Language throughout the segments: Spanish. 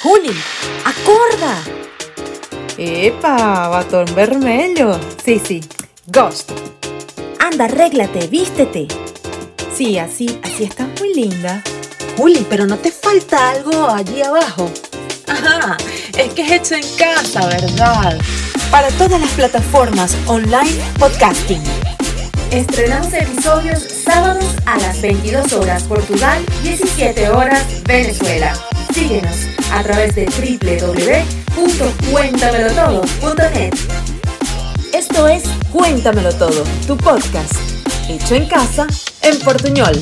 Juli, acorda! Epa, batón vermelho. Sí, sí, Ghost. Anda, arréglate, vístete. Sí, así, así estás muy linda. Juli, pero no te falta algo allí abajo. Ajá, es que es hecho en casa, ¿verdad? Para todas las plataformas online podcasting. Estrenamos episodios sábados a las 22 horas Portugal, 17 horas Venezuela. Síguenos a través de www.cuéntamelotodo.net. Esto es Cuéntamelo Todo, tu podcast, hecho en casa, en portuñol.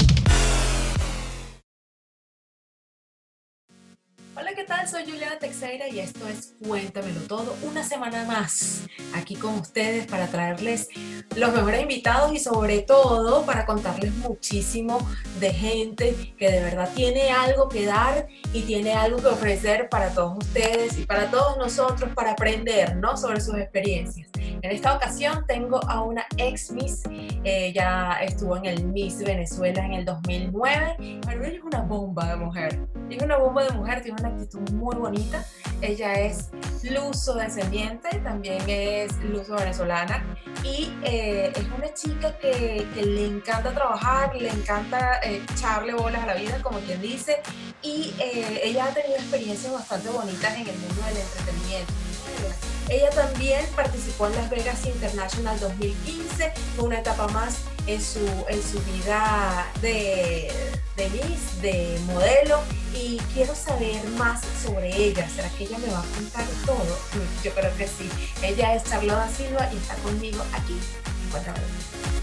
Soy Juliana Teixeira y esto es Cuéntamelo Todo, una semana más aquí con ustedes para traerles los mejores invitados y sobre todo para contarles muchísimo de gente que de verdad tiene algo que dar y tiene algo que ofrecer para todos ustedes y para todos nosotros para aprender ¿no? sobre sus experiencias. En esta ocasión tengo a una ex Miss, ella estuvo en el Miss Venezuela en el 2009, pero ella es una bomba de mujer, es una bomba de mujer, tiene una actitud muy bonita, ella es luso descendiente, también es luso venezolana. Y eh, es una chica que, que, le encanta trabajar, le encanta eh, echarle bolas a la vida, como quien dice, y eh, ella ha tenido experiencias bastante bonitas en el mundo del entretenimiento. Ella también participó en Las Vegas International 2015, fue una etapa más en su, en su vida de, de Miss, de modelo, y quiero saber más sobre ella. ¿Será que ella me va a contar todo? Yo creo que sí. Ella es Charlotte Silva y está conmigo aquí en Cuéntamelo.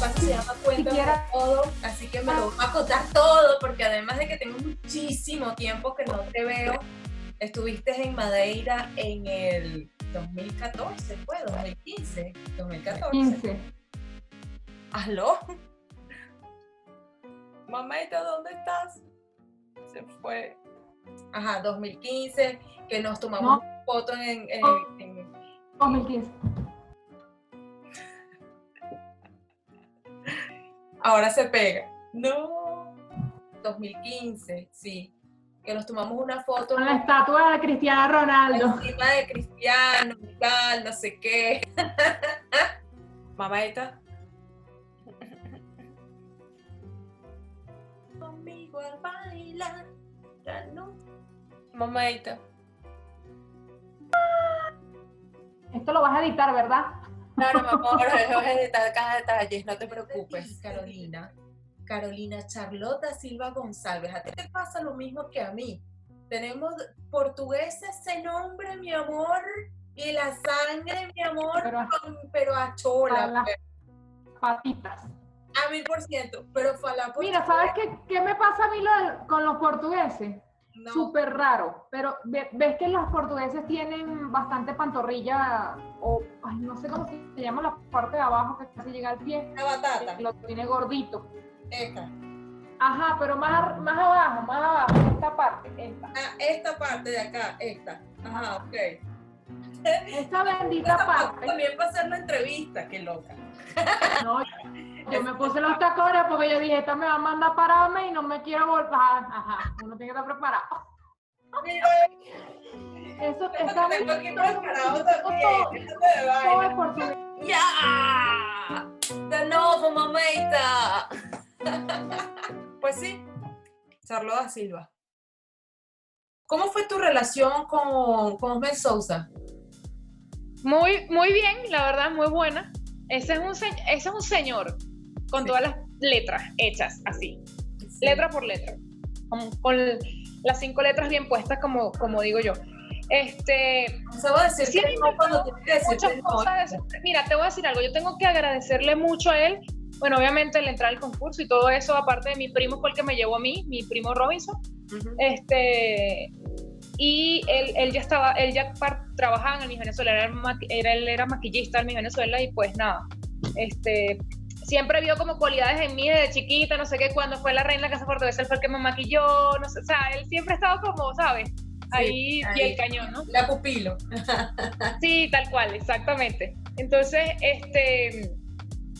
Espacio se llama Cuéntame todo, así que me lo voy a contar todo, porque además de que tengo muchísimo tiempo que no te veo, estuviste en Madeira en el 2014, ¿fue? 2015, 2014. 15. ¿Aló? Mamita, ¿dónde estás? Se fue. Ajá, 2015, que nos tomamos No. fotos en, en, Oh. en- 2015. Ahora se pega. No. 2015, sí. Que nos tomamos una foto Con la estatua de Cristiano Ronaldo. encima de Cristiano tal, no sé qué. Mamita. Conmigo al bailar. no. Esto lo vas a editar, ¿verdad? Claro, mi amor, voy a editar cada detalle, no te preocupes, Carolina. Carolina Charlota Silva González, a ti te pasa lo mismo que a mí. Tenemos portugués ese nombre, mi amor, y la sangre, mi amor, Pero- con- pero a chola, A las pues, patitas. a mil por ciento, pero fue a la Mira, ¿sabes qué, qué me pasa a mí lo- con los portugueses? No, Súper raro. Pero ve- ves que los portugueses tienen bastante pantorrilla, o ay, no sé cómo se llama la parte de abajo que casi llega al pie. la batata, Lo tiene gordito. esta. Ajá, pero más, más abajo, más abajo, esta parte, esta. Ah, esta parte de acá, esta. Ajá, ok. Esta bendita parte también para hacer la entrevista, qué loca. No, yo me puse los tacones porque yo dije, esta me va a mandar a pararme y no me quiero volver. Ajá, ajá, uno tiene que estar preparado. Mira, Eso está aquí preparado todo, también. todo es portugués. ¡Ya! De nuevo, mamita. Pues sí, Charlotte Silva. ¿Cómo fue tu relación con, con Osmel Sousa? Muy, muy bien, la verdad, muy buena. Ese es un, se- ese es un señor con Sí. todas las letras hechas así, letra por letra, con, con las cinco letras bien puestas, como, como digo yo. Este, Se va a decir Sí, que no cuando tienes que decir muchas no. cosas. Mira, te voy a decir algo. Yo tengo que agradecerle mucho a él. Bueno, obviamente el entrar al concurso y todo eso, aparte de mi primo fue el que me llevó a mí, mi primo Robinson. Este, y él, él ya estaba, él ya trabajaba en el Miss Venezuela, era, era- él era maquillista en Miss Venezuela y pues nada, este, siempre vio como cualidades en mí desde chiquita, no sé qué, cuando fue la reina de la Casa Portuguesa, él fue el que me maquilló, no sé, o sea, él siempre ha estado como, ¿sabes? Ahí, ahí. y el cañón, ¿no? La pupilo. Sí, tal cual, exactamente. Entonces, este,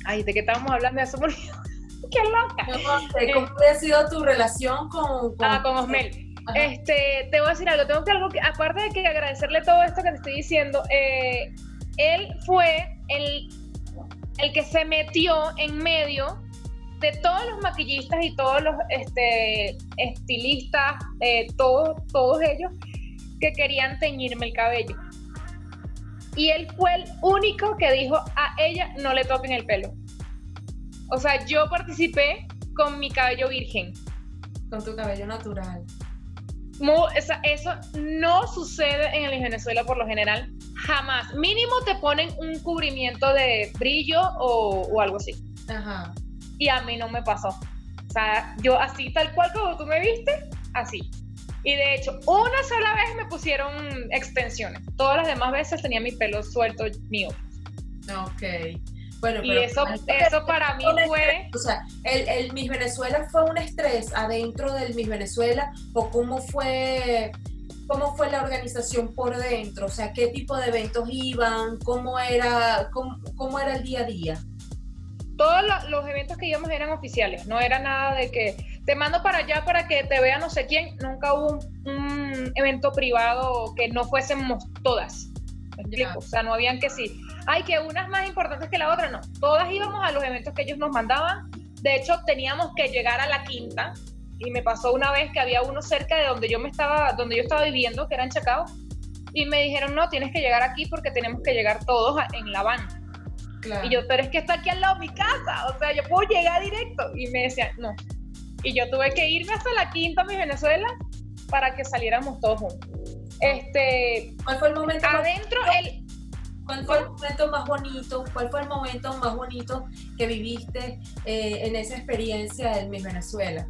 Ay, ¿de qué estábamos hablando? Eso me ¡Qué loca! ¿Cómo había sido tu relación con, con... Ah, con Osmel. Este, te voy a decir algo, tengo que algo que, aparte de que agradecerle todo esto que te estoy diciendo, eh, él fue el, el que se metió en medio de todos los maquillistas y todos los este, estilistas, eh, todos, todos ellos que querían teñirme el cabello. Y él fue el único que dijo a ella no le toquen el pelo. O sea, yo participé con mi cabello virgen. Con tu cabello natural eso no sucede en Venezuela por lo general, jamás. Mínimo te ponen un cubrimiento de brillo o, algo así. Ajá. Y a mí no me pasó. O sea, yo así tal cual como tú me viste, así. Y de hecho, una sola vez me pusieron extensiones. Todas las demás veces tenía mi pelo suelto mío. Ok. Bueno, y eso, eso para mí fue... O sea, el, el Miss Venezuela fue un estrés adentro del Miss Venezuela o cómo fue... ¿Cómo fue la organización por dentro? O sea, ¿qué tipo de eventos iban? ¿Cómo era, cómo, era el día a día? Todos los eventos que íbamos eran oficiales, no era nada de que te mando para allá para que te vea no sé quién. Nunca hubo un, evento privado que no fuésemos todas. O sea, no habían que sí ay, que unas más importantes que la otra, no. Todas íbamos a los eventos que ellos nos mandaban. De hecho, teníamos que llegar a la quinta. Y me pasó una vez que había uno cerca de donde yo me estaba, donde yo estaba viviendo, que era en Chacao. Y me dijeron, no, tienes que llegar aquí porque tenemos que llegar todos en la van. Y yo, pero es que está aquí al lado de mi casa, o sea, yo puedo llegar directo. Y me decían, no. Y yo tuve que irme hasta la quinta, mi Venezuela, para que saliéramos todos juntos. Este, ¿Cuál fue el momento? Adentro, el, ¿Cuál fue el momento más bonito? ¿Cuál fue el momento más bonito que viviste eh, en esa experiencia del Miss Venezuela?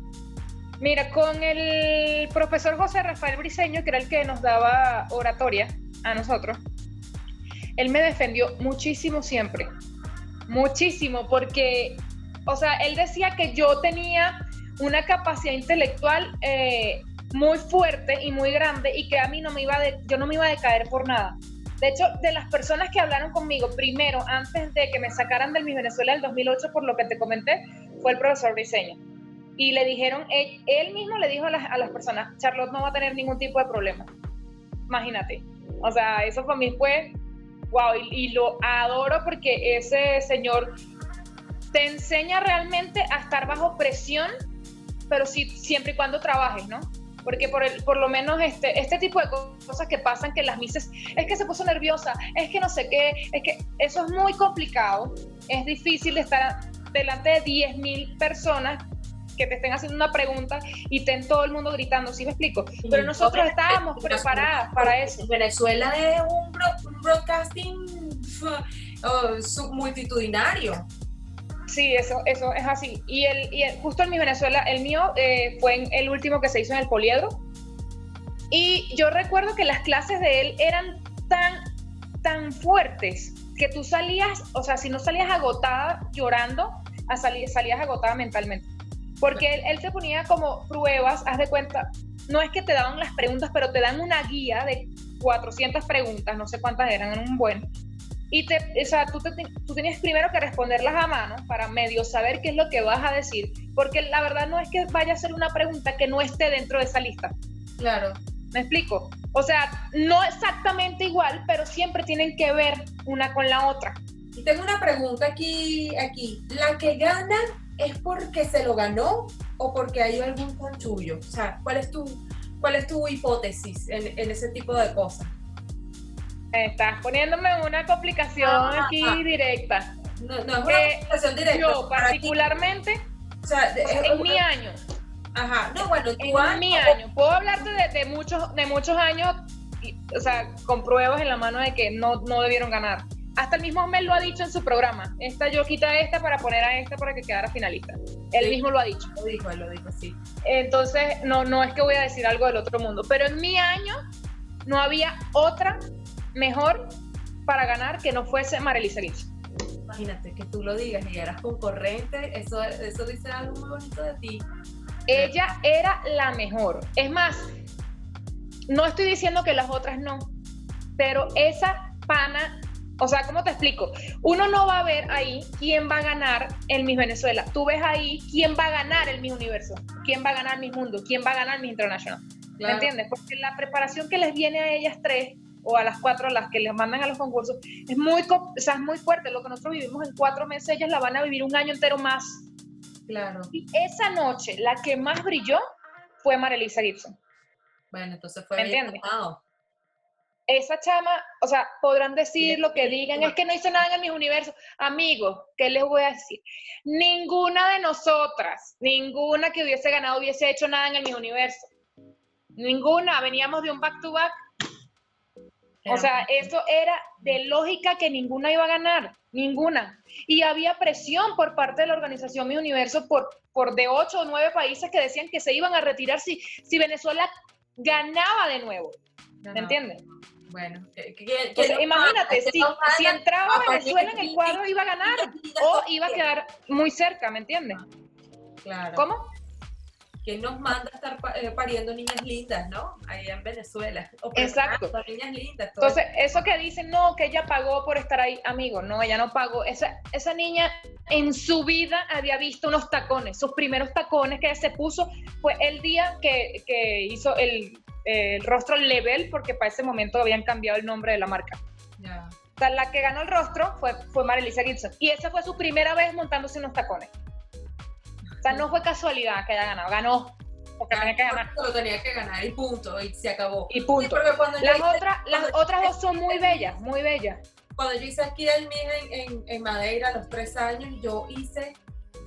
Mira, con el profesor José Rafael Briseño, que era el que nos daba oratoria a nosotros, él me defendió muchísimo siempre, muchísimo, porque, o sea, él decía que yo tenía una capacidad intelectual eh, muy fuerte y muy grande y que a mí no me iba de, yo no me iba a decaer por nada. De hecho, de las personas que hablaron conmigo primero, antes de que me sacaran del Mi Venezuela del 2008, por lo que te comenté, fue el profesor Diseño. Y le dijeron, él, mismo le dijo a las, personas, Charlotte no va a tener ningún tipo de problema. Imagínate. O sea, eso para mí fue, wow, y, y lo adoro porque ese señor te enseña realmente a estar bajo presión, pero sí, siempre y cuando trabajes, ¿no? Porque por, el, por lo menos este, este tipo de cosas que pasan, que las mises, es que se puso nerviosa, es que no sé qué, es que eso es muy complicado, es difícil estar delante de 10.000 personas que te estén haciendo una pregunta y estén todo el mundo gritando, ¿sí me explico? Pero nosotros estábamos preparadas para eso. Venezuela es un, broadcasting uh, multitudinario. Sí, eso, eso es así. Y, el, y justo en mi Venezuela, el mío eh, fue el último que se hizo en el poliedro. Y yo recuerdo que las clases de él eran tan, tan fuertes que tú salías, o sea, si no salías agotada llorando, a salías agotada mentalmente. Porque él, él te ponía como pruebas, haz de cuenta, no es que te daban las preguntas, pero te dan una guía de 400 preguntas, no sé cuántas eran, en un buen, y te, o sea, tú, tú tienes primero que responderlas a mano para medio saber qué es lo que vas a decir, porque la verdad no es que vaya a ser una pregunta que no esté dentro de esa lista. Claro. ¿Me explico? O sea, no exactamente igual, pero siempre tienen que ver una con la otra. Y tengo una pregunta aquí, aquí. ¿La que gana es porque se lo ganó o porque hay algún conchullo? O sea, ¿cuál es tu, cuál es tu hipótesis en, en ese tipo de cosas? Estás poniéndome una complicación aquí directa. No, no es una complicación directa. Yo, particularmente, o sea, en mi año. Ajá, no, bueno, en año, mi año. Puedo hablarte de, muchos, de muchos años, o sea, con pruebas en la mano de que no, no debieron ganar. Hasta el mismo Mel lo ha dicho en su programa. Esta yo quita esta para poner a esta para que quedara finalista. Él mismo lo ha dicho. Lo dijo, él lo dijo, sí. Entonces, no, no es que voy a decir algo del otro mundo, pero en mi año no había otra mejor para ganar que no fuese Marelisa Lynch. Imagínate que tú lo digas y eras concurrente, eso, eso dice algo muy bonito de ti. Ella era la mejor. Es más, no estoy diciendo que las otras no, pero esa pana O sea, ¿cómo te explico? Uno no va a ver ahí quién va a ganar el Miss Venezuela. Tú ves ahí quién va a ganar el Miss Universo, quién va a ganar Miss Mundo, quién va a ganar Miss International. ¿Me entiendes? Porque la preparación que les viene a ellas tres o a las cuatro las que les mandan a los concursos es muy, o sea, es muy fuerte. Lo que nosotros vivimos en cuatro meses, ellas la van a vivir un año entero más. Claro. Y esa noche, la que más brilló fue Marilisa Gibson. Bueno, entonces fue ¿Me bien esa chama, o sea, podrán decir lo que digan, es que no hizo nada en el Miss Universo. Amigos, ¿qué les voy a decir? Ninguna de nosotras, ninguna que hubiese ganado hubiese hecho nada en el Miss Universo. Ninguna, veníamos de un back to back. O sea, eso era de lógica que ninguna iba a ganar, ninguna. Y había presión por parte de la organización Mi Universo por, por de ocho o nueve países que decían que se iban a retirar si, si Venezuela ganaba de nuevo. No, ¿Me no. entiendes? Bueno, que, que- que- Pues, que nos imagínate, si, si entraba Venezuela en el cuadro iba a ganar o iba a quedar muy cerca, ¿me entiendes? Claro. ¿Cómo? ¿Quién nos manda a estar eh, pariendo niñas lindas, no? Ahí en Venezuela. O Exacto. niñas lindas. todo Entonces, eso que dicen, no, que ella pagó por estar ahí, amigo, no, ella no pagó. Esa, esa niña en su vida había visto unos tacones. Sus primeros tacones que ella se puso fue el día que, que hizo el, el rostro level, porque para ese momento habían cambiado el nombre de la marca. Ya. O sea, la que ganó el rostro fue, fue Marilisa Gibson. Y esa fue su primera vez montándose unos tacones. O sea, no fue casualidad que haya ganado, ganó. Porque tenía que ganar. Lo tenía que ganar y punto, y se acabó. Y punto. cuando Las hice- las otras dos son muy bellas, muy bellas. Cuando yo hice aquí el MIS en, en, en Madeira a los tres años, yo hice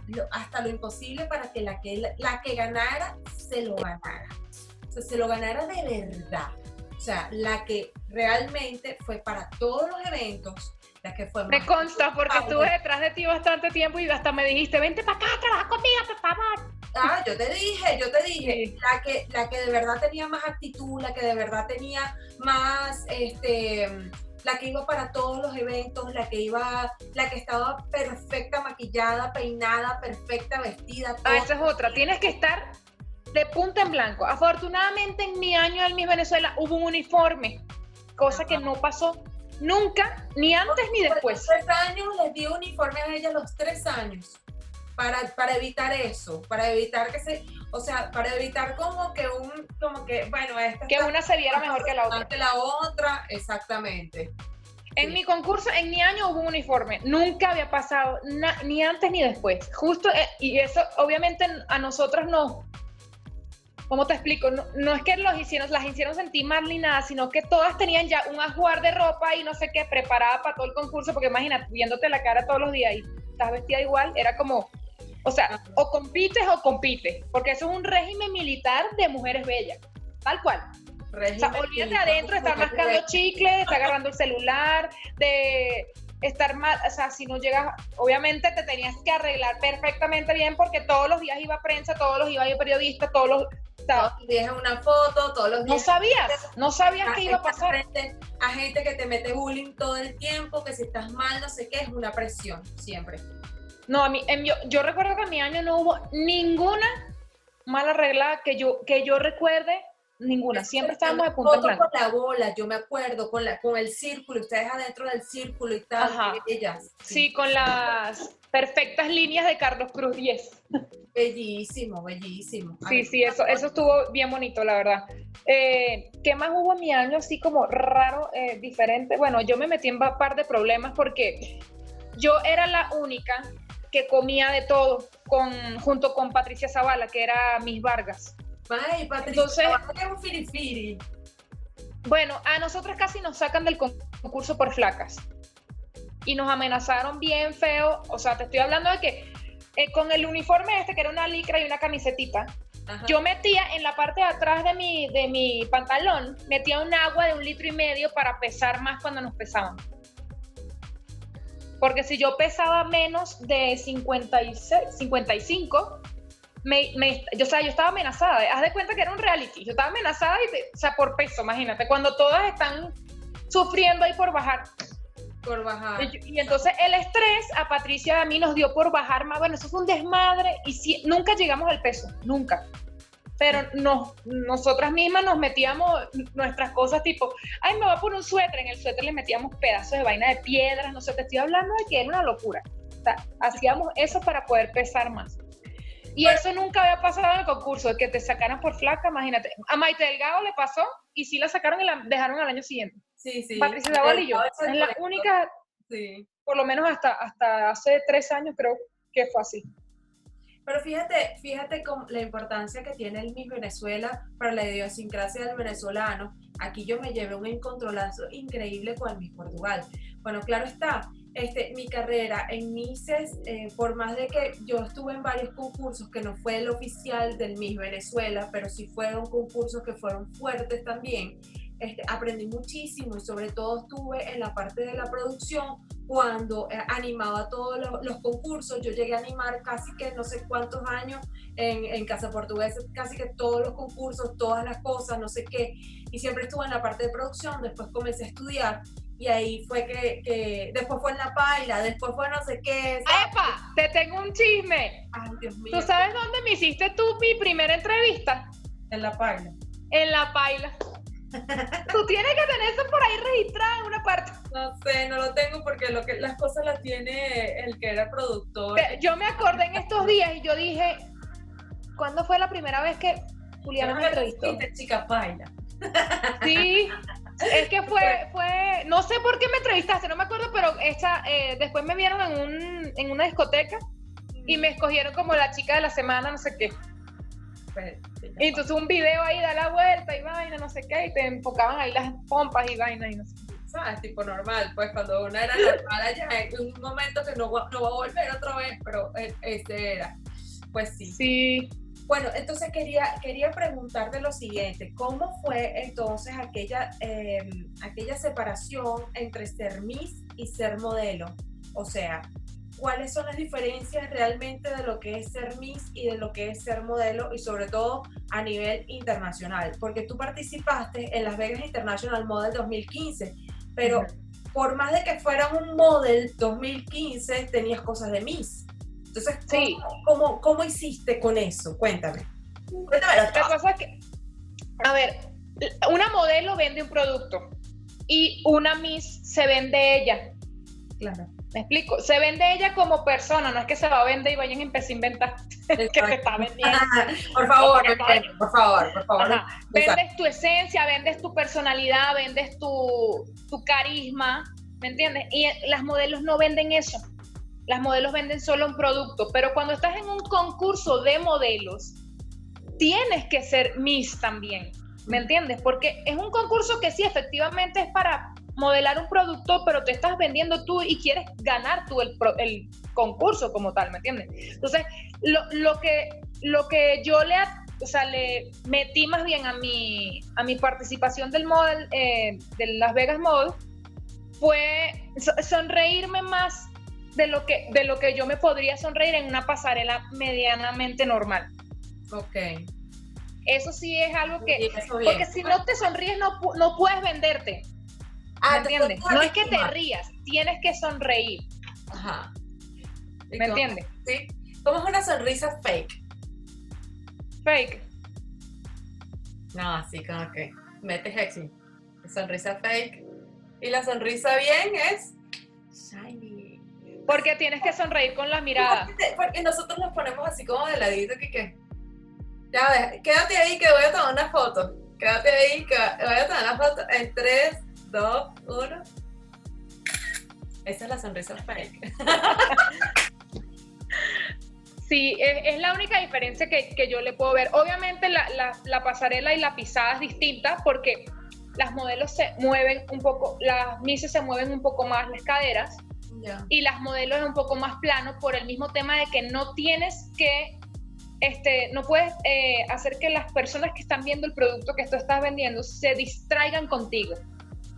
lo- hasta lo imposible para que la, que la que ganara se lo ganara. O sea, se lo ganara de verdad. O sea, la que realmente fue para todos los eventos, la que fue Me más- consta porque estuve detrás de ti bastante tiempo y hasta me dijiste, vente para acá, trabaja conmigo, por favor. Ah, yo te dije, yo te dije, Sí. la que, la que de verdad tenía más actitud, la que de verdad tenía más, este, la que iba para todos los eventos, la que iba, la que estaba perfecta, maquillada, peinada, perfecta, vestida. Ah, esa es otra. Tienes que estar de punta en blanco. Afortunadamente en mi año en Miss Venezuela hubo un uniforme, cosa que no pasó nunca, ni antes ni después. Los tres años les di uniforme a ella los tres años. Para, para evitar eso, para evitar que se, o sea, para evitar como que un, como que, bueno, esta Que una se viera mejor que la otra. que la otra, exactamente. En Sí. mi concurso, en mi año hubo un uniforme. Nunca había pasado na- ni antes ni después. Justo, eh, y eso obviamente a nosotras nos... ¿Cómo te explico? No, no es que los hicieron, las hicieron sentir mal ni nada, sino que todas tenían ya un ajuar de ropa y no sé qué, preparada para todo el concurso, porque imagínate, viéndote la cara todos los días y estás vestida igual, era como, o sea, o compites o compites, porque eso es un régimen militar de mujeres bellas, tal cual. O sea, Régimen olvídate adentro de estar mascando chicle, estar agarrando el celular, de estar mal, o sea, si no llegas, obviamente te tenías que arreglar perfectamente bien porque todos los días iba prensa, todos los días iba periodista, todos los... Todos los días en una foto, todos los no días. sabías, no sabías a qué iba a pasar. a gente que te mete bullying todo el tiempo, que si estás mal, no sé qué, es una presión, siempre. No, a mí, en- yo, yo recuerdo que en mi año no hubo ninguna mala regla que yo, que yo recuerde, ninguna. Siempre estábamos de Foto blanco. con la bola, yo me acuerdo, con, la, con el círculo, ustedes adentro del círculo y tal, Ajá. ellas. Sí, con las perfectas líneas de Carlos Cruz 10. Bellísimo, bellísimo. Sí, Ay, sí, eso, eso estuvo bien bonito, la verdad. Eh, ¿Qué más hubo en mi año así como raro, eh, diferente? Bueno, yo me metí en un par de problemas porque yo era la única que comía de todo con, junto con Patricia Zavala, que era Miss Vargas. Ay, Patricia, Entonces- un firifiri. Bueno, a nosotras casi nos sacan del con- concurso por flacas. Y nos amenazaron bien feo. O sea, te estoy hablando de que eh, con el uniforme este, que era una licra y una camisetita, Ajá. yo metía en la parte de atrás de mi, de mi pantalón, metía un agua de un litro y medio para pesar más cuando nos pesaban. Porque si yo pesaba menos de 56, 55, me, me- yo, o sea, yo estaba amenazada. Haz de cuenta que era un reality. Yo estaba amenazada, y o sea, por peso, imagínate. Cuando todas están sufriendo ahí por bajar. por bajar. Y, y entonces el estrés a Patricia y a mí nos dio por bajar más. Bueno, eso fue un desmadre y si- nunca llegamos al peso, nunca. pero nos, nosotras mismas nos metíamos nuestras cosas tipo, ay, me voy a poner un suéter, en el suéter le metíamos pedazos de vaina de piedras, no sé, te estoy hablando de que era una locura. O sea, hacíamos eso para poder pesar más. Y eso nunca había pasado en el concurso, que te sacaran por flaca, imagínate. A Maite Delgado le pasó y sí la sacaron y la dejaron al año siguiente. Sí, sí. Patricia Zaval y yo. Es la única, Sí. por lo menos hasta, hasta hace tres años creo que fue así. Pero fíjate, fíjate con la importancia que tiene el Miss Venezuela para la idiosincrasia del venezolano. Aquí yo me llevé un encontrolazo increíble con el Miss Portugal. Bueno, claro está, este, mi carrera en Misses, eh, por más de que yo estuve en varios concursos, que no fue el oficial del Miss Venezuela, pero sí fueron concursos que fueron fuertes también, este, aprendí muchísimo y sobre todo estuve en la parte de la producción cuando eh, animaba todos los, los concursos. Yo llegué a animar casi que no sé cuántos años en, en Casa Portuguesa, casi que todos los concursos, todas las cosas, no sé qué, y siempre estuve en la parte de producción, después comencé a estudiar y ahí fue que, que después fue en la paila, después fue no sé qué. ¿sabes? ¡Epa! Te tengo un chisme. Ay, Dios mío. ¿Tú sabes dónde me hiciste tú mi primera entrevista? En la paila. En La Paila. Tú tienes que tener eso por ahí registrado en una parte. No sé, no lo tengo porque lo que, las cosas las tiene el que era productor. Yo me acordé en estos días y yo dije, ¿cuándo fue la primera vez que Juliana me entrevistó? Chica paila. Sí, es que fue, fue, no sé por qué me entrevistaste, no me acuerdo, pero esta, eh, después me vieron en, un, en una discoteca y me escogieron como la chica de la semana, no sé qué. Pues, sí, Y entonces un video ahí da la vuelta y vaina, no sé qué, y te enfocaban ahí las pompas y vaina y no sé qué. ¿sabes? Tipo normal, pues cuando una era normal allá, en un momento que no, va- no va a volver otra vez, pero eh, ese era. Pues sí. Sí, Bueno, entonces quería, quería preguntarte lo siguiente, ¿cómo fue entonces aquella, eh, aquella separación entre ser Miss y ser modelo? O sea, ¿cuáles son las diferencias realmente de lo que es ser Miss y de lo que es ser modelo y sobre todo a nivel internacional? Porque tú participaste en Las Vegas International Model 2015, pero por más de que fuera un Model 2015, tenías cosas de Miss. Entonces, ¿cómo, Sí. cómo, cómo hiciste con eso? Cuéntame. Cuéntamelo La cosa es que, a ver, una modelo vende un producto y una Miss se vende ella. Claro. ¿Me explico? Se vende ella como persona, no es que se va a vender y vayan a empezar a inventar que te está vendiendo. por favor, por favor, por favor. Ajá. Vendes tu esencia, vendes tu personalidad, vendes tu, tu carisma, ¿me entiendes? Y las modelos no venden eso. Las modelos venden solo un producto, pero cuando estás en un concurso de modelos, tienes que ser Miss también, ¿me entiendes? Porque es un concurso que sí, efectivamente es para modelar un producto, pero te estás vendiendo tú y quieres ganar tú el, el concurso como tal, ¿me entiendes? Entonces, lo, lo que, lo que yo le, o sea, le metí más bien a mi, a mi participación del model, eh, de Las Vegas Model, fue so- sonreírme más de lo, que, de lo que yo me podría sonreír en una pasarela medianamente normal. Ok. Eso sí es algo que... Porque si no te sonríes no, no puedes venderte, Ah, ¿me te entiendes? No es que te rías, tienes que sonreír, Ajá. ¿Y ¿me entiendes? Sí. ¿Cómo es una sonrisa fake? Fake. No, así como que metes sexy. Sonrisa fake. Y la sonrisa bien es. Porque tienes que sonreír con la mirada. Porque- nosotros nos ponemos así como de ladito que que. Ya ves, quédate ahí que voy a tomar una foto. Quédate ahí que voy a tomar una foto en 3, 2, 1. Esa es la sonrisa fake. Sí, es, es la única diferencia que, que yo le puedo ver. Obviamente la, la- la pasarela y la pisada es distinta porque las modelos se mueven un poco, las mises se mueven un poco más las caderas Ya. y las modelos es un poco más plano por el mismo tema de que no tienes que, este, no puedes eh, hacer que las personas que están viendo el producto que tú estás vendiendo se distraigan contigo.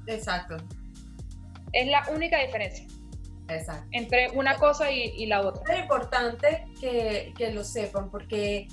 Exacto. Es la única diferencia Exacto. entre una cosa y, y la otra. Es importante que, que lo sepan porque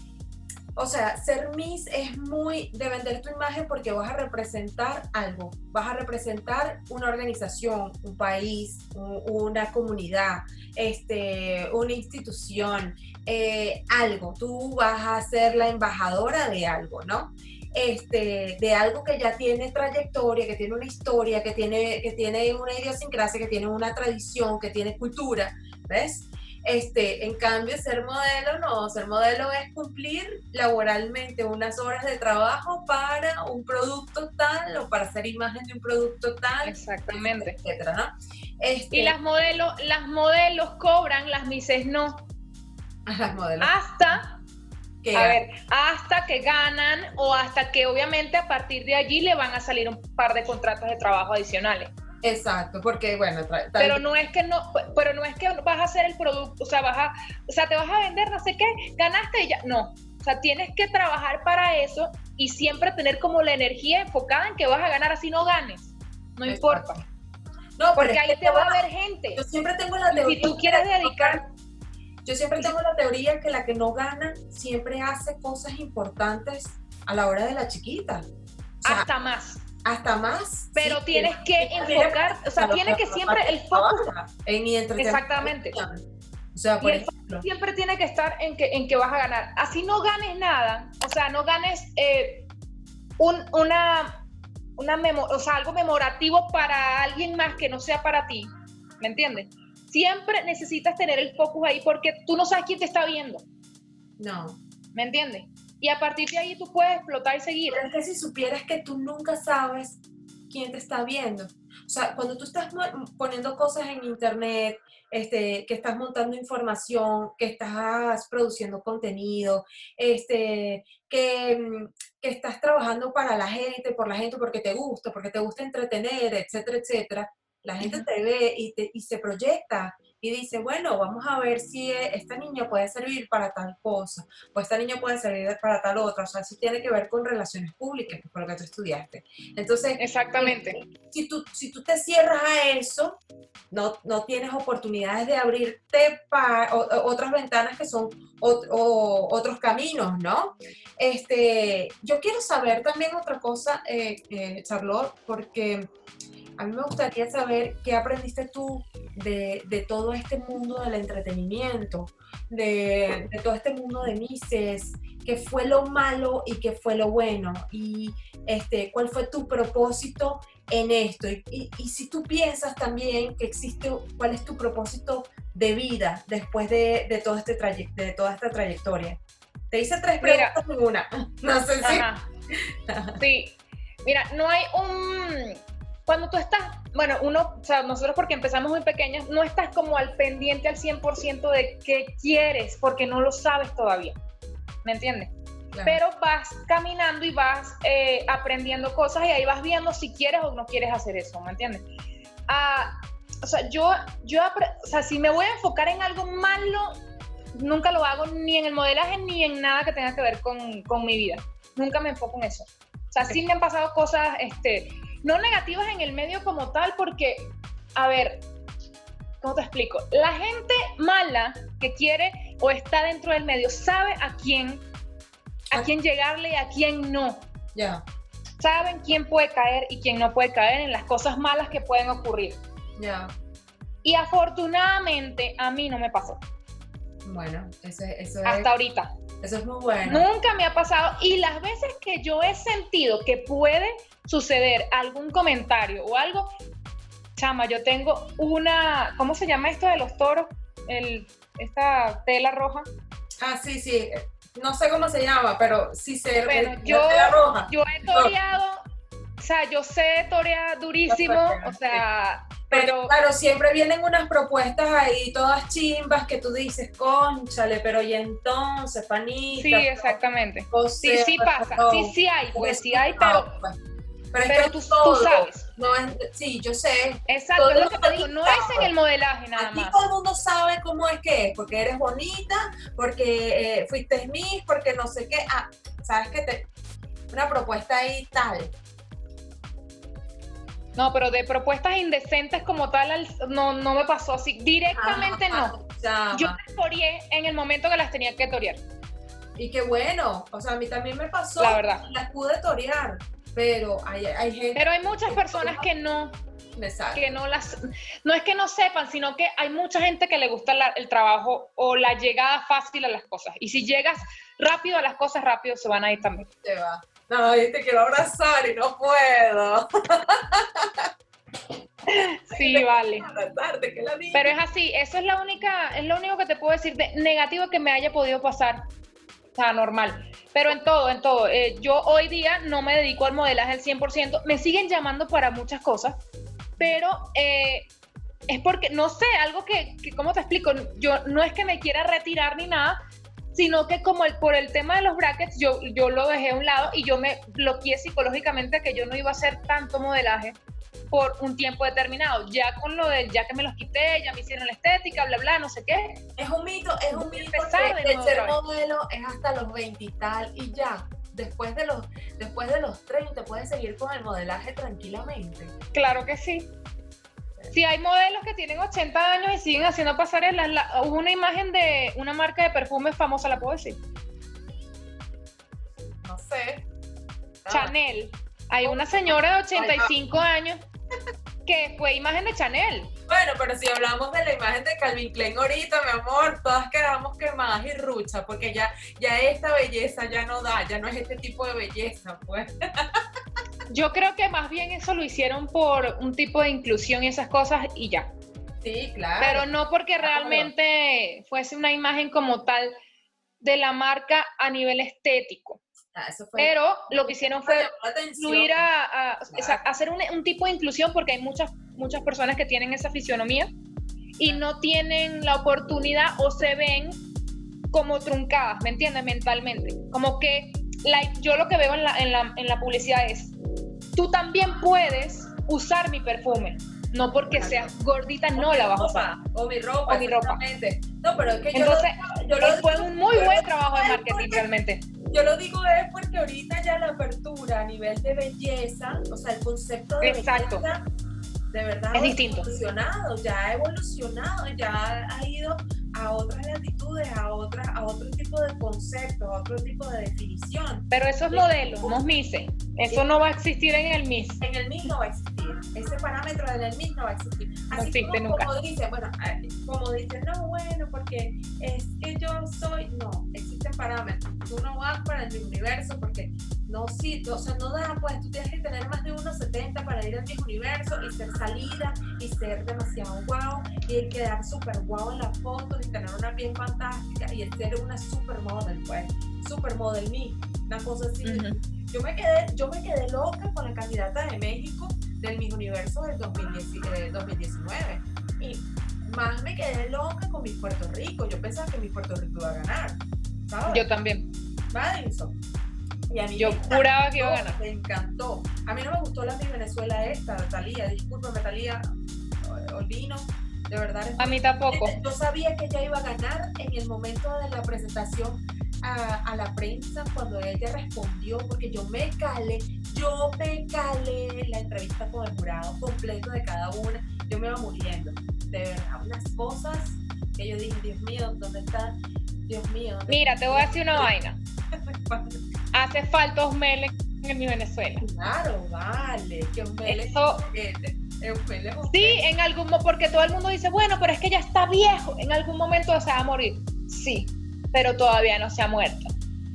o sea, ser Miss es muy de vender tu imagen porque vas a representar algo, vas a representar una organización, un país, una comunidad, este, una institución, eh, algo. Tú vas a ser la embajadora de algo, ¿no? Este, de algo que ya tiene trayectoria, que tiene una historia, que tiene, que tiene una idiosincrasia, que tiene una tradición, que tiene cultura, ¿ves? Este, en cambio, ser modelo no, ser modelo es cumplir laboralmente unas horas de trabajo para un producto tal o para hacer imagen de un producto tal. Exactamente. Etcétera, ¿no? Este, y las modelos, las modelos cobran, las mises no. Las modelos. Hasta que, a ver, hasta que ganan o hasta que obviamente a partir de allí le van a salir un par de contratos de trabajo adicionales. Exacto, porque bueno, pero no es que no, pero no es que vas a hacer el producto, o sea, vas a, o sea, te vas a vender, no sé qué, ganaste y ya, no, o sea, tienes que trabajar para eso y siempre tener como la energía enfocada en que vas a ganar así no ganes, no importa. No, porque ahí te va a haber gente. Yo siempre tengo la teoría. Si tú quieres dedicar, yo siempre tengo la teoría que la que no gana siempre hace cosas importantes a la hora de la chiquita. hasta más hasta más. Pero tienes que enfocar, o sea, tiene que siempre el foco en Exactamente. O sea, por ejemplo. siempre tiene que estar en que, en que vas a ganar. Así no ganes nada, o sea, no ganes eh, un, una, una o sea, algo memorativo para alguien más que no sea para ti. ¿Me entiendes? Siempre necesitas tener el foco ahí porque tú no sabes quién te está viendo. No. ¿Me entiendes? Y a partir de ahí tú puedes explotar y seguir. Pero es que si supieras que tú nunca sabes quién te está viendo. O sea, cuando tú estás poniendo cosas en internet, este, que estás montando información, que estás produciendo contenido, este, que, que estás trabajando para la gente, por la gente, porque te gusta, porque te gusta entretener, etcétera, etcétera, la gente te ve y, te, y se proyecta y dice, bueno, vamos a ver si e, esta niña puede servir para tal cosa, o esta niña puede servir para tal otra, o sea, eso tiene que ver con relaciones públicas, que fue lo que tú estudiaste. Entonces, exactamente. Eh, si tú, si tú te cierras a eso, no, no tienes oportunidades de abrirte para otras ventanas que son otros caminos, ¿no? Este, yo quiero saber también otra cosa, eh, eh, Charlotte, porque a mí me gustaría saber qué aprendiste tú de, todo este mundo del entretenimiento, de, todo este mundo de Mises, qué fue lo malo y qué fue lo bueno, y este, cuál fue tu propósito en esto, y, si tú piensas también que existe, cuál es tu propósito de vida después de, de todo este de toda esta trayectoria. Te hice tres preguntas en una. No sé si. Sí. Mira, no hay un cuando tú estás, bueno, uno, o sea, nosotros porque empezamos muy pequeños, no estás como al pendiente al 100% de qué quieres, porque no lo sabes todavía, ¿me entiendes? Pero vas caminando y vas eh, aprendiendo cosas y ahí vas viendo si quieres o no quieres hacer eso, ¿me entiendes? Ah, o sea, yo, yo, o sea, si me voy a enfocar en algo malo, nunca lo hago ni en el modelaje ni en nada que tenga que ver con, con mi vida. Nunca me enfoco en eso. O sea, sí me han pasado cosas, este, no negativas en el medio como tal, porque, a ver, ¿cómo te explico? La gente mala que quiere o está dentro del medio sabe a quién, a quién llegarle y a quién no. Ya. Saben quién puede caer y quién no puede caer en las cosas malas que pueden ocurrir. Ya. Y afortunadamente a mí no me pasó. Bueno, eso, eso es... Hasta ahorita. Eso es muy bueno. Nunca me ha pasado. Y las veces que yo he sentido que puede suceder algún comentario o algo, chama, yo tengo una, ¿cómo se llama esto de los toros? El, esta tela roja. Ah, sí, sí. No sé cómo se llama, pero sí sé. Bueno, yo, roja. yo he toreado, o sea, yo sé torear durísimo, o sea, pero, claro, siempre vienen unas propuestas ahí todas chimbas que tú dices, conchale, pero y entonces, panita. Sí, exactamente. sí, sí pasa, sí, sí hay, pues sí hay, pero, pues. Pero, tú, sabes. No es, sí, yo sé. Exacto, es lo que te digo, no es en el modelaje nada Aquí más. todo el mundo sabe cómo es que es, porque eres bonita, porque eh, fuiste Miss, porque no sé qué. Ah, sabes que te. Una propuesta ahí tal. No, pero de propuestas indecentes como tal, no, no me pasó así. Directamente no. Yo las toreé en el momento que las tenía que torear. Y qué bueno, o sea, a mí también me pasó. La verdad. Las pude torear, pero hay, hay gente Pero hay muchas personas que no, que no las, no es que no sepan, sino que hay mucha gente que le gusta la- el trabajo o la llegada fácil a las cosas. Y si llegas rápido a las cosas, rápido se van a ir también. te va. No, y te quiero abrazar y no puedo. Sí, vale. Que la. Pero es así, eso es la única, es lo único que te puedo decir de negativo que me haya podido pasar. O sea, normal. Pero en todo, en todo. Eh, yo hoy día no me dedico al modelaje al 100%. Me siguen llamando para muchas cosas, pero eh, es porque, no sé, algo que, que, ¿cómo te explico? Yo no es que me quiera retirar ni nada, sino que como el, por el tema de los brackets, yo, yo lo dejé a un lado y yo me bloqueé psicológicamente que yo no iba a hacer tanto modelaje por un tiempo determinado. Ya con lo del, ya que me los quité, ya me hicieron la estética, bla, bla, no sé qué. Es un mito, es un mito el ser modelo es hasta los 20 y tal y ya. Después de los, después de los 30 puedes seguir con el modelaje tranquilamente. Claro que sí. Si hay modelos que tienen 80 años y siguen haciendo pasarelas, la- hubo una imagen de una marca de perfumes famosa, ¿la puedo decir? No sé. Chanel. Hay una señora de 85 años que fue imagen de Chanel. Bueno, pero si hablamos de la imagen de Calvin Klein ahorita, mi amor, todas quedamos quemadas y ruchas, porque ya, ya esta belleza ya no da, ya no es este tipo de belleza, pues. Yo creo que más bien eso lo hicieron por un tipo de inclusión y esas cosas y ya. Sí, claro. Pero no porque Claro. realmente fuese una imagen como tal de la marca a nivel estético. Ah, eso fue Pero lo que hicieron fue incluir a, a- Claro. hacer un, un tipo de inclusión porque hay muchas, muchas personas que tienen esa fisionomía y no tienen la oportunidad o se ven como truncadas, ¿me entiendes? Mentalmente. Como que la- yo lo que veo en la, en, la, en la publicidad es, tú también puedes usar mi perfume, no porque seas gordita O no la vas a usar. ropa, O mi ropa. O mi ropa. No, pero es que yo lo- Entonces, yo lo fue un muy buen trabajo de marketing porque- realmente. Yo lo digo es porque ahorita ya la apertura a nivel de belleza, o sea, el concepto de Exacto. belleza, de verdad Es ha distinto. evolucionado, ya ha evolucionado, ya ha ido a otras latitudes, a otras, a otro tipo de conceptos, a otro tipo de definición. Pero esos modelos, no MISE, eso no va a existir en el MIS. En el MIS no va a existir, ese parámetro en el MIS no va a existir. Así existe como, nunca. como dice, bueno, eh, como dice, no, bueno, porque es que yo soy, no, existen parámetros. Tú no vas para el universo porque no, sí, o sea, no da, pues tú tienes que tener más de 1,70 para ir al mismo universo y ser salida y ser demasiado guau y quedar súper guau en las fotos y tener una piel fantástica y ser una supermodel, pues, supermodel me, una cosa así. Ujú. Yo me quedé, yo me quedé loca con la candidata de México del Miss Universo del 2010 eh, 2019 y más me quedé loca con mi Puerto Rico. Yo pensaba que mi Puerto Rico iba a ganar, ¿sabes? Yo también. Madison. Y a mí Yo me juraba que iba a encantó, ganar. Me encantó. A mí no me gustó la Miss Venezuela esta, Talía. Discúlpame, Talía Olvino. De verdad. A mí tampoco. yo sabía que ella iba a ganar en el momento de la presentación a, a la prensa cuando ella respondió, porque yo me calé, yo me calé la entrevista con el jurado completo de cada una, yo me iba muriendo. De verdad, unas cosas que yo dije, Dios mío, ¿dónde está? Dios mío, ¿dónde Mira, te voy a decir una vaina. Hace falta Osmele en mi Venezuela. Claro, vale, que un mele Eso- es Sí, en algún mo- porque todo el mundo dice, bueno, pero es que ya está viejo, en algún momento se va a morir. Sí, pero todavía no se ha muerto.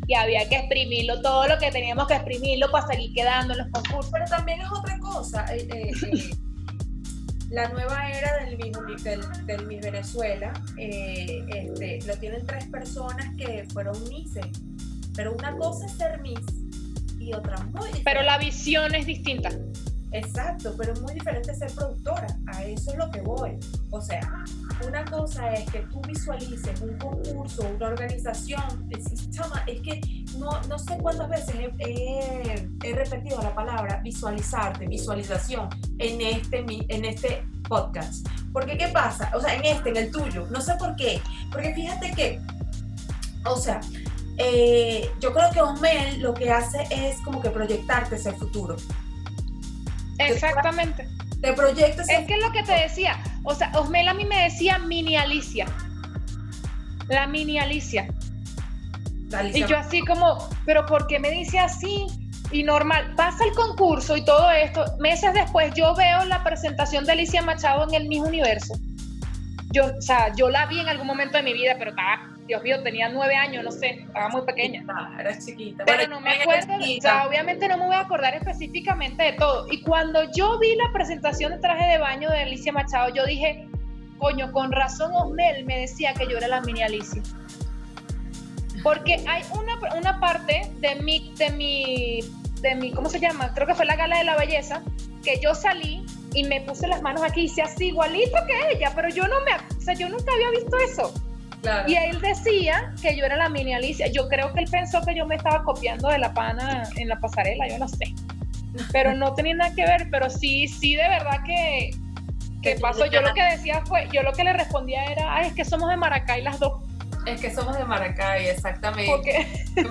Y había que exprimirlo, todo lo que teníamos que exprimirlo para seguir quedando en los concursos. Pero también es otra cosa. eh, eh, eh, la nueva era del Miss, del, del Miss Venezuela este, lo tienen tres personas que fueron Misses. Pero una cosa es ser Miss y otra muy diferente. Pero la visión es distinta. Exacto, pero es muy diferente ser productora. A eso es lo que voy. O sea, una cosa es que tú visualices un concurso, una organización. Chama, es que no, no sé cuántas veces he, repetido la palabra visualizarte, visualización en este, en este podcast. Porque, ¿qué pasa? O sea, en este, en el tuyo. No sé por qué. Porque fíjate que, o sea, eh, yo creo que Osmel lo que hace es como que proyectarte hacia el futuro. Exactamente. Te proyectas Es que es lo que te decía. O sea, Osmel a mí me decía mini Alicia. La mini Alicia. Y yo así como, pero ¿por qué me dice así? Y normal, pasa el concurso y todo esto. Meses después yo veo la presentación de Alicia Machado en el mismo universo. Yo, o sea, yo la vi en algún momento de mi vida, pero estaba, Dios mío, tenía nueve años, no sé, estaba muy pequeña. Era chiquita. Pero no me acuerdo, o sea, obviamente no me voy a acordar específicamente de todo. Y cuando yo vi la presentación de traje de baño de Alicia Machado, yo dije, coño, con razón Osmel me decía que yo era la mini Alicia. Porque hay una, una parte de mi, de mi, de mi, ¿cómo se llama? Creo que fue la gala de la belleza, que yo salí y me puse las manos aquí y hice así, igualito que ella, pero yo no me, o sea, yo nunca había visto eso. Y él decía que yo era la mini Alicia. Yo creo que él pensó que yo me estaba copiando de la pana en la pasarela, yo no sé. Pero no tenía nada que ver, pero sí, sí, de verdad que, que pasó. Yo lo que decía fue, yo lo que le respondía era, ay, es que somos de Maracay las dos. Es que somos de Maracay, exactamente.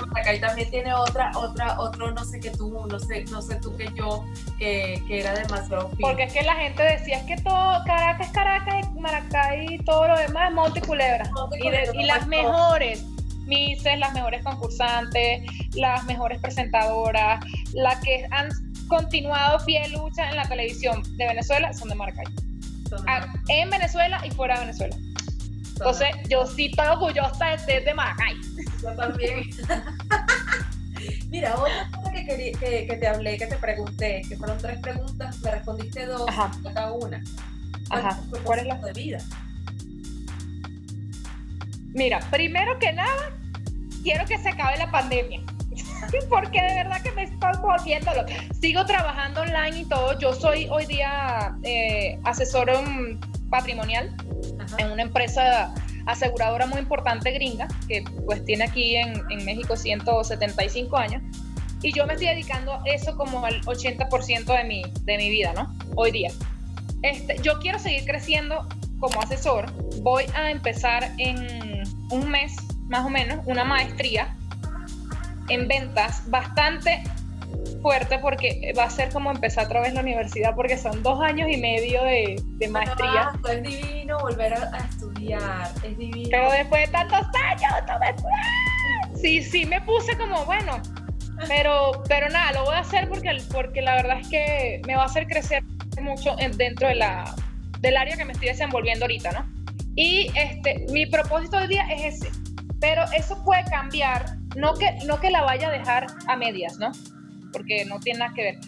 Maracay también tiene otra, otra, otro no sé qué tú, no sé, no sé tú que yo, que, que era demasiado Porque es que la gente decía es que todo, Caracas Caracas y Maracay y todo lo demás es Monte y Culebra. y, las mejores. Mises, las mejores concursantes, las mejores presentadoras, las que han continuado pie lucha en la televisión de Venezuela son de Maracay. Ah, en Venezuela y fuera de Venezuela. Entonces, yo sí estoy orgullosa de de Maracay. Yo también. Mira, otra cosa que, que, te hablé, que te pregunté, que fueron tres preguntas, me respondiste dos, cada una. Ajá. ¿Cuál es la de vida? Mira, primero que nada, quiero que se acabe la pandemia. Porque de verdad que me estoy volviéndolo. Sigo trabajando online y todo. Yo soy hoy día eh, asesor patrimonial en una empresa aseguradora muy importante gringa, que pues tiene aquí en, en, México 175 años, y yo me estoy dedicando a eso como al 80% de mi, de mi vida, ¿no? Hoy día. Este, yo quiero seguir creciendo como asesor, voy a empezar en un mes más o menos una maestría en ventas bastante fuerte porque va a ser como empezar otra vez la universidad porque son dos años y medio de, de maestría. Ah, es divino volver a, estudiar, es divino. Pero después de tantos años, no me... Sí, sí, me puse como, bueno, pero, pero nada, lo voy a hacer porque, porque la verdad es que me va a hacer crecer mucho dentro de la, del área que me estoy desenvolviendo ahorita, ¿no? Y este, mi propósito hoy día es ese, pero eso puede cambiar, no que, no que la vaya a dejar a medias, ¿no? Porque no tiene nada que ver.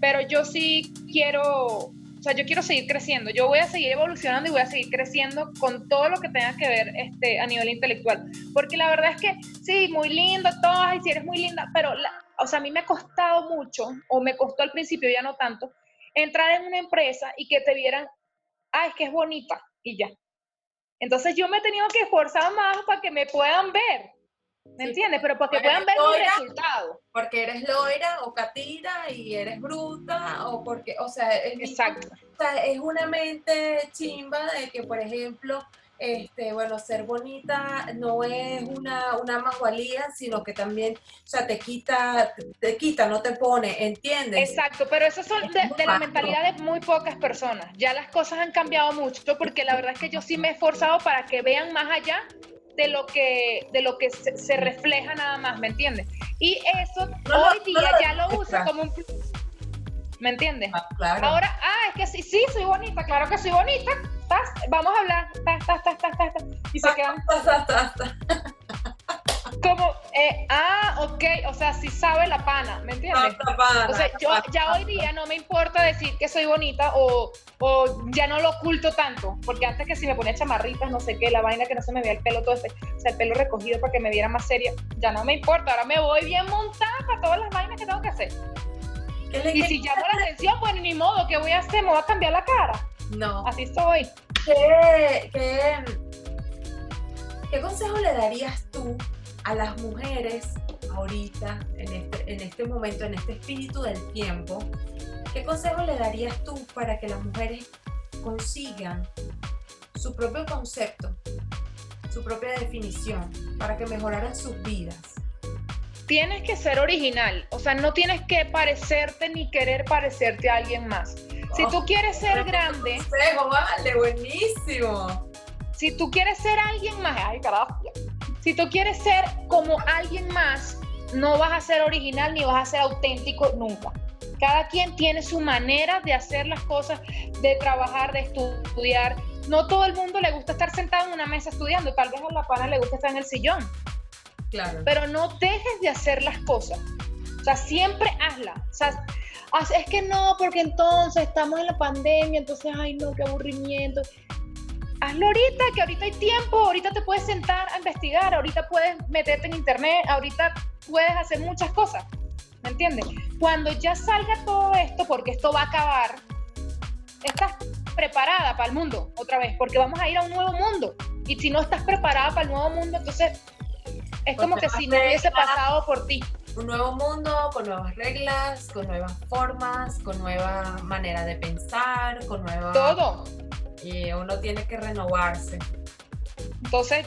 Pero yo sí quiero, o sea, yo quiero seguir creciendo, yo voy a seguir evolucionando y voy a seguir creciendo con todo lo que tenga que ver este, a nivel intelectual. Porque la verdad es que sí, muy lindo todo, y si eres muy linda, pero, la, o sea, a mí me ha costado mucho, o me costó al principio, ya no tanto, entrar en una empresa y que te vieran, ah, es que es bonita, y ya. Entonces yo me he tenido que esforzar más para que me puedan ver. ¿Me entiendes? Pero para que puedan ver el resultado. Porque eres loira o catira y eres bruta o porque, o sea, es, Exacto. O sea, es una mente chimba de que, por ejemplo, este, bueno, ser bonita no es una, una valía, sino que también, o sea, te quita, te quita, no te pone, ¿entiendes? Exacto, pero eso son de, de, la mentalidad de muy pocas personas. Ya las cosas han cambiado mucho porque la verdad es que yo sí me he esforzado para que vean más allá de lo que, de lo que se, refleja nada más, ¿me entiendes? Y eso hoy día ya lo usa como un... ¿Me entiendes? Ah, claro. Ahora, ah, es que sí, sí, soy bonita, claro que soy bonita. Vamos a hablar. y se quedan como, eh, ah, ok, o sea, sí sabe la pana, ¿me entiendes? o sea, yo ya hoy día no me importa decir que soy bonita o, o, ya no lo oculto tanto, porque antes que si me ponía chamarritas, no sé qué, la vaina que no se me veía el pelo todo este, o sea, el pelo recogido para que me viera más seria, ya no me importa, ahora me voy bien montada para todas las vainas que tengo que hacer. Y si llamo la atención, bueno, ni modo, ¿qué voy a hacer? ¿Me voy a cambiar la cara? No. Así soy. ¿Qué, qué, qué consejo le darías tú a las mujeres ahorita, en este, en este momento, en este espíritu del tiempo, ¿qué consejo le darías tú para que las mujeres consigan su propio concepto, su propia definición, para que mejoraran sus vidas? Tienes que ser original, o sea, no tienes que parecerte ni querer parecerte a alguien más. Si tú oh, quieres ser grande... Consejo, vale, buenísimo. Si tú quieres ser alguien más, ay carajo, si tú quieres ser como alguien más, no vas a ser original ni vas a ser auténtico nunca. Cada quien tiene su manera de hacer las cosas, de trabajar, de estudiar. No todo el mundo le gusta estar sentado en una mesa estudiando, tal vez a la pana le gusta estar en el sillón. Claro. Pero no dejes de hacer las cosas. O sea, siempre hazla. O sea, es que no, porque entonces estamos en la pandemia, entonces, ay, no, qué aburrimiento. Hazlo ahorita, que ahorita hay tiempo, ahorita te puedes sentar a investigar, ahorita puedes meterte en internet, ahorita puedes hacer muchas cosas. ¿Me entiendes? Cuando ya salga todo esto, porque esto va a acabar, estás preparada para el mundo otra vez, porque vamos a ir a un nuevo mundo. Y si no estás preparada para el nuevo mundo, entonces es como que si no hubiese pasado por ti. Un nuevo mundo, con nuevas reglas, con nuevas formas, con nueva manera de pensar, con nueva... Todo. Y uno tiene que renovarse. Entonces,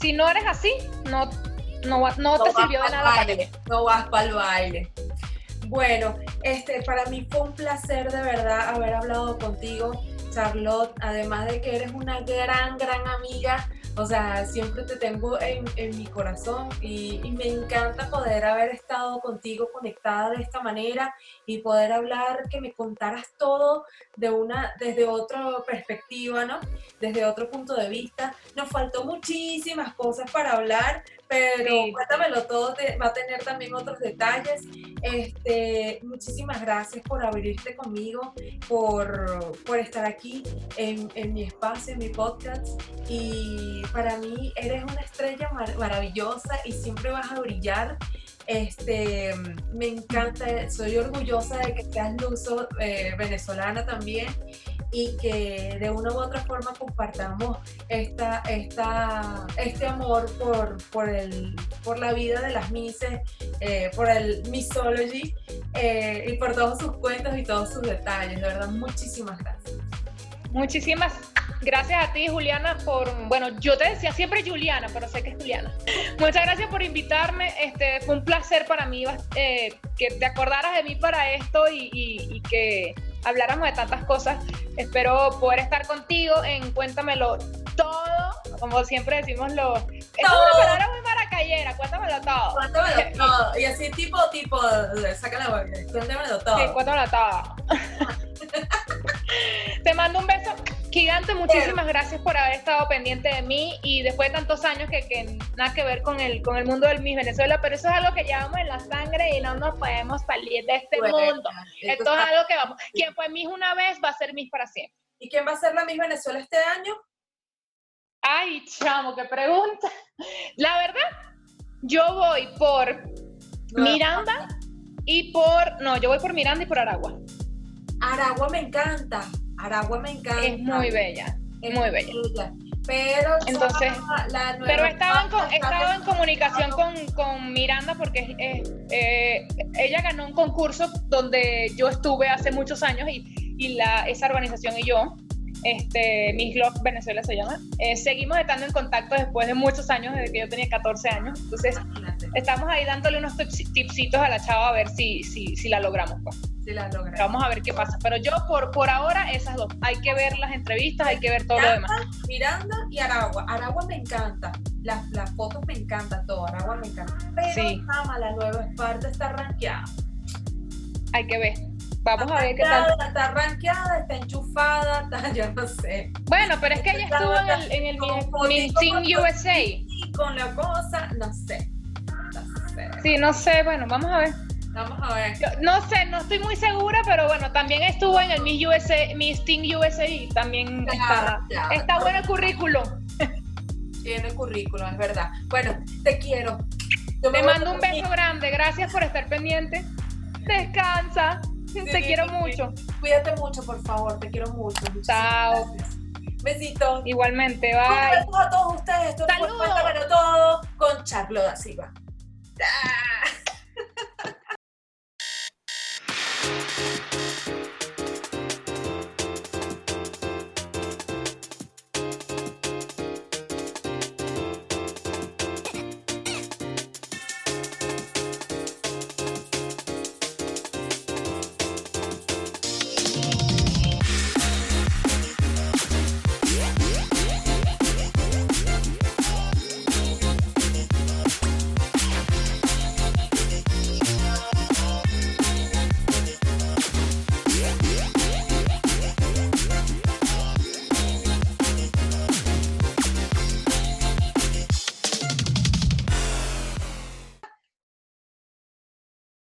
si no eres así, no, no, no te sirvió de nada. baile. No vas para el baile. Bueno, este, para mí fue un placer de verdad haber hablado contigo, Charlotte. Además de que eres una gran, gran amiga. O sea, siempre te tengo en, en mi corazón y, me encanta poder haber estado contigo conectada de esta manera y poder hablar, que me contaras todo de una, desde otra perspectiva, ¿no? Desde otro punto de vista. Nos faltó muchísimas cosas para hablar, pero Sí. cuéntamelo todo, te- va a tener también otros detalles. Este, muchísimas gracias por abrirte conmigo, por, por estar aquí en, en mi espacio, en mi podcast. Y para mí eres una estrella mar- maravillosa y siempre vas a brillar. Este, me encanta, soy orgullosa de que seas luso eh, venezolana también y que de una u otra forma compartamos esta, esta, este amor por, por, el, por la vida de las Mises, eh, por el Misology eh, y por todos sus cuentos y todos sus detalles. De verdad, muchísimas gracias. Muchísimas gracias a ti, Juliana, por, bueno, yo te decía siempre Juliana, pero sé que es Juliana. Muchas gracias por invitarme. Este, fue un placer para mí eh, que te acordaras de mí para esto y, y- y que habláramos de tantas cosas. Espero poder estar contigo en Cuéntamelo todo, como siempre decimos lo... Es una palabra muy maracayera, cuéntamelo todo. Cuéntamelo todo. Y así tipo, tipo, saca la boca, cuéntamelo todo. Sí, cuéntamelo todo. Te mando un beso gigante, muchísimas gracias por haber estado pendiente de mí y después de tantos años que, que nada que ver con el, con el mundo del Miss Venezuela, pero eso es algo que llevamos en la sangre y no nos podemos salir de este Bueno, mundo. esto Esto es algo que vamos. Quien fue Miss una vez va a ser Miss para siempre. ¿Y quién va a ser la Miss Venezuela este año? Ay, chamo, qué pregunta. La verdad, yo voy por Miranda y por. No, yo voy por Miranda y por Aragua. Aragua me encanta. Aragua me encanta. Es muy bella. Es muy bella. Pero Entonces, la- Pero estaba en, con- estaba en comunicación con, con Miranda porque eh, eh, ella ganó un concurso donde yo estuve hace muchos años y, y la, esa organización y yo, este, Miss Love Venezuela se llama, eh, seguimos estando en contacto después de muchos años, desde que yo tenía 14 años. Entonces, Imagínate, estamos ahí dándole unos tips- tipsitos a la chava a ver si, si, si la logramos. pues. Vamos a ver qué pasa. Pero yo, por, por ahora, esas dos. Hay que ver las entrevistas, hay que ver todo lo demás. Miranda y Aragua. Aragua me encanta. Las, las fotos me encantan, todo. Aragua me encanta. Pero Sí. Sama, la nueva Esparta está rankeada. Hay que ver. Vamos a ver qué tal. Está rankeada, está enchufada, está, yo no sé. Bueno, pero es que ella estuvo en el, en el Miss fotico Teen con- USA. Y con la cosa, no sé. No sé. Sí, no sé, bueno, vamos a ver. Vamos a ver. Yo- No sé, no estoy muy segura, pero bueno, también estuvo en el Miss USA, Miss y también está, Ya, está bueno el currículum. Tiene currículum, es verdad. Bueno, te quiero. Yo Te mando un beso grande, gracias por estar pendiente. Descansa, te Sí, quiero sí. mucho. Cuídate mucho, por favor. Te quiero mucho. Chao. Besitos. Igualmente, Un bye. beso a todos ustedes. Esto fue Saludos. Cuéntamelo todo con Charlotte Silva. Ah.